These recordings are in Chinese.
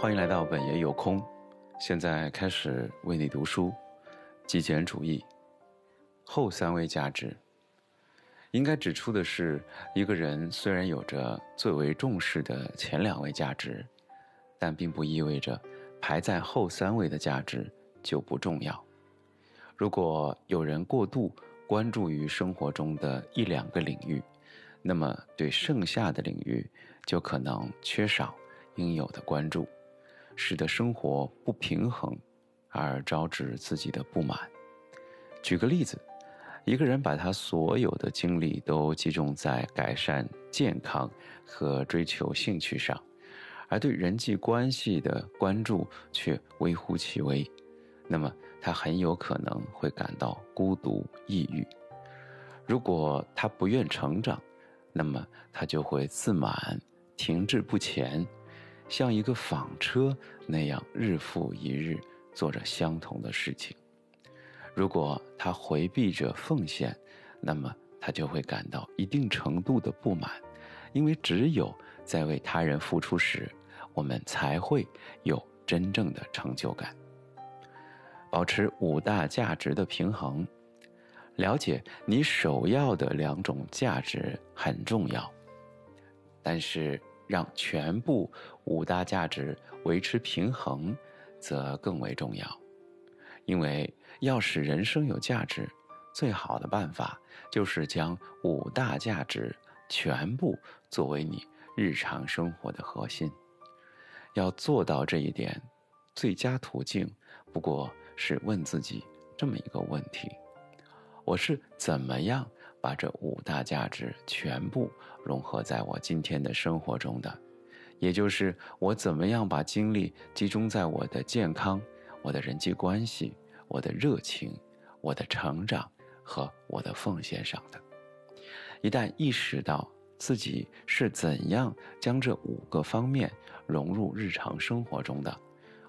欢迎来到本爷有空，现在开始为你读书。极简主义后三位价值，应该指出的是，一个人虽然有着最为重视的前两位价值，但并不意味着排在后三位的价值就不重要。如果有人过度关注于生活中的一两个领域，那么对剩下的领域就可能缺少应有的关注。使得生活不平衡，而招致自己的不满。举个例子，一个人把他所有的精力都集中在改善健康和追求兴趣上，而对人际关系的关注却微乎其微，那么他很有可能会感到孤独、抑郁。如果他不愿成长，那么他就会自满、停滞不前。像一个纺车那样日复一日做着相同的事情。如果他回避着奉献，那么他就会感到一定程度的不满，因为只有在为他人付出时，我们才会有真正的成就感。保持五大价值的平衡，了解你首要的两种价值很重要，但是。让全部五大价值维持平衡，则更为重要。因为要使人生有价值，最好的办法就是将五大价值全部作为你日常生活的核心。要做到这一点，最佳途径不过是问自己这么一个问题：我是怎么样？把这五大价值全部融合在我今天的生活中的，也就是我怎么样把精力集中在我的健康、我的人际关系、我的热情、我的成长和我的奉献上的。一旦意识到自己是怎样将这五个方面融入日常生活中的，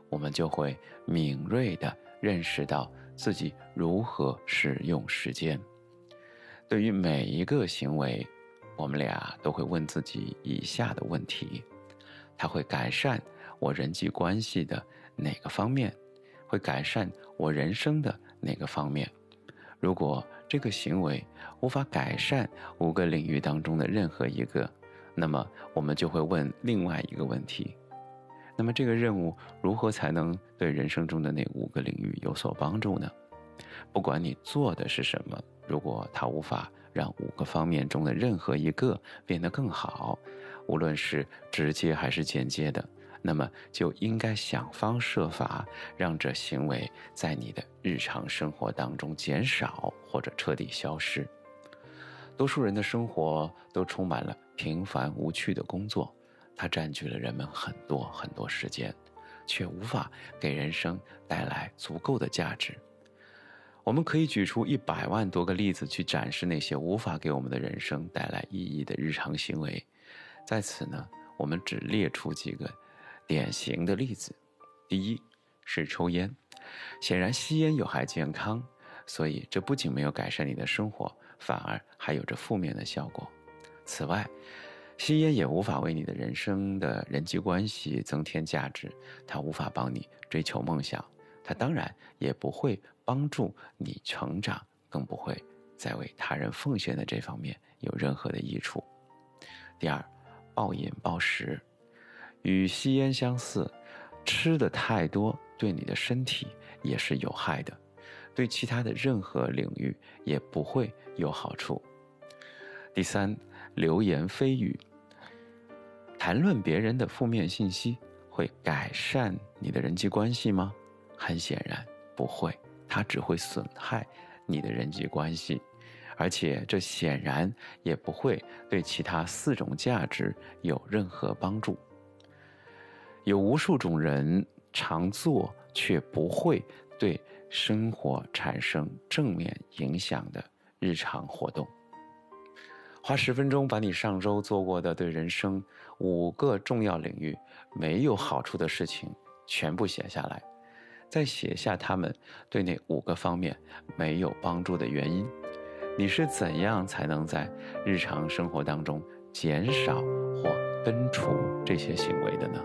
我们就会敏锐地认识到自己如何使用时间。对于每一个行为，我们俩都会问自己以下的问题：它会改善我人际关系的哪个方面？会改善我人生的哪个方面？如果这个行为无法改善五个领域当中的任何一个，那么我们就会问另外一个问题：那么这个任务如何才能对人生中的那五个领域有所帮助呢？不管你做的是什么。如果它无法让五个方面中的任何一个变得更好，无论是直接还是间接的，那么就应该想方设法让这行为在你的日常生活当中减少或者彻底消失。多数人的生活都充满了平凡无趣的工作，它占据了人们很多很多时间，却无法给人生带来足够的价值。我们可以举出一百万多个例子去展示那些无法给我们的人生带来意义的日常行为，在此呢，我们只列出几个典型的例子。第一是抽烟，显然吸烟有害健康，所以这不仅没有改善你的生活，反而还有着负面的效果。此外，吸烟也无法为你的人生的人际关系增添价值，它无法帮你追求梦想。它当然也不会帮助你成长，更不会在为他人奉献的这方面有任何的益处。第二，暴饮暴食，与吸烟相似，吃的太多对你的身体也是有害的，对其他的任何领域也不会有好处。第三，流言蜚语，谈论别人的负面信息会改善你的人际关系吗？很显然不会，它只会损害你的人际关系，而且这显然也不会对其他四种价值有任何帮助。有无数种人常做却不会对生活产生正面影响的日常活动。花十分钟把你上周做过的对人生五个重要领域没有好处的事情全部写下来。再写下他们对那五个方面没有帮助的原因。你是怎样才能在日常生活当中减少或根除这些行为的呢？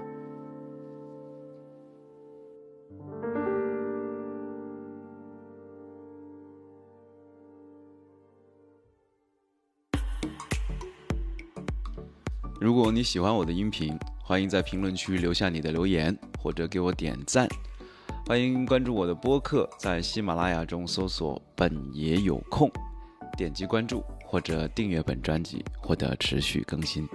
如果你喜欢我的音频欢迎在评论区留下你的留言或者给我点赞欢迎关注我的播客，在喜马拉雅中搜索“本爷有空”，点击关注或者订阅本专辑，获得持续更新。